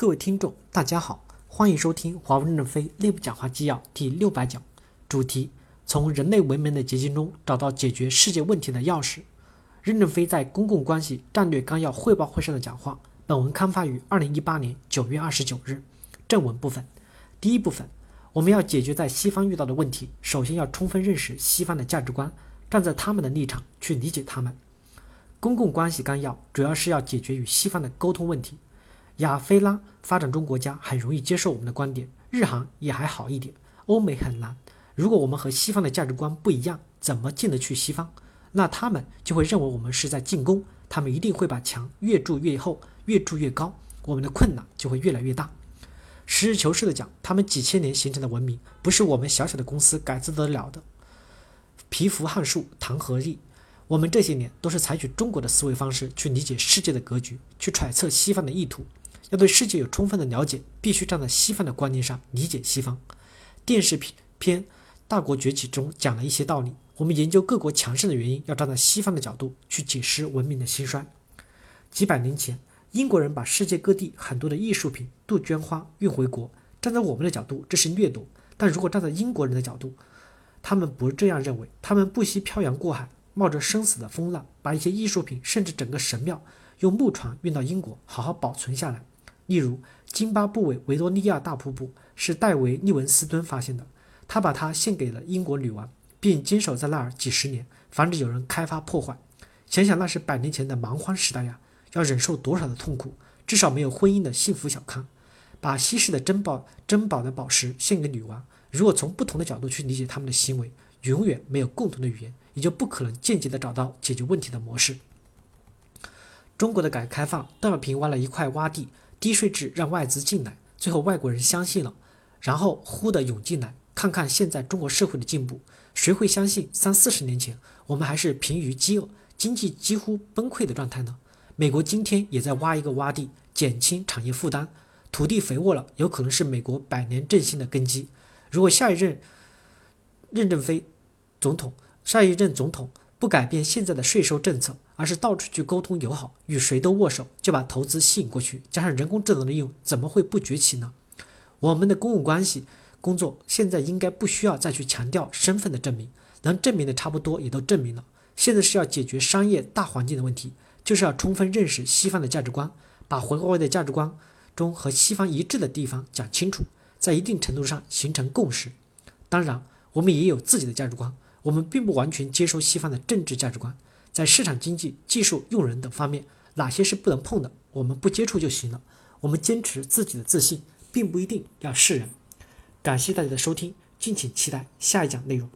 各位听众，大家好，欢迎收听华为任正非内部讲话纪要第六百讲，主题：从人类文明的结晶中找到解决世界问题的钥匙。任正非在公共关系战略纲要汇报会上的讲话。本文刊发于二零一八年九月二十九日。正文部分，第一部分，我们要解决在西方遇到的问题，首先要充分认识西方的价值观，站在他们的立场去理解他们。公共关系纲要主要是要解决与西方的沟通问题。亚非拉发展中国家很容易接受我们的观点，日韩也还好一点，欧美很难。如果我们和西方的价值观不一样，怎么进得去西方？那他们就会认为我们是在进攻，他们一定会把墙越筑越厚，越筑越高，我们的困难就会越来越大。实事求是的讲，他们几千年形成的文明，不是我们小小的公司改造得了的。蚍蜉撼树，谈何易？我们这些年都是采取中国的思维方式去理解世界的格局，去揣测西方的意图。要对世界有充分的了解，必须站在西方的观念上理解西方。电视片《大国崛起》中讲了一些道理。我们研究各国强盛的原因，要站在西方的角度去解释文明的兴衰。几百年前，英国人把世界各地很多的艺术品、杜鹃花运回国。站在我们的角度，这是掠夺；但如果站在英国人的角度，他们不这样认为。他们不惜漂洋过海，冒着生死的风浪，把一些艺术品，甚至整个神庙，用木船运到英国，好好保存下来。例如，津巴布韦维多利亚大瀑布是戴维·利文斯敦发现的，他把它献给了英国女王，并坚守在那儿几十年，防止有人开发破坏。想想那是百年前的蛮荒时代呀，要忍受多少的痛苦？至少没有婚姻的幸福小康。把稀世的珍宝、珍宝的宝石献给女王，如果从不同的角度去理解他们的行为，永远没有共同的语言，也就不可能间接的找到解决问题的模式。中国的改革开放，邓小平挖了一块洼地。低税制让外资进来，最后外国人相信了，然后呼的涌进来。看看现在中国社会的进步，谁会相信三四十年前我们还是贫于饥饿、经济几乎崩溃的状态呢？美国今天也在挖一个洼地，减轻产业负担，土地肥沃了，有可能是美国百年振兴的根基。如果下一任任正非总统，下一任总统不改变现在的税收政策，而是到处去沟通友好，与谁都握手，就把投资吸引过去。加上人工智能的应用，怎么会不崛起呢？我们的公共关系工作现在应该不需要再去强调身份的证明，能证明的差不多也都证明了。现在是要解决商业大环境的问题，就是要充分认识西方的价值观，把华为的价值观中和西方一致的地方讲清楚，在一定程度上形成共识。当然，我们也有自己的价值观，我们并不完全接受西方的政治价值观。在市场经济、技术、用人等方面，哪些是不能碰的，我们不接触就行了。我们坚持自己的自信，并不一定要示人。感谢大家的收听，敬请期待下一讲内容。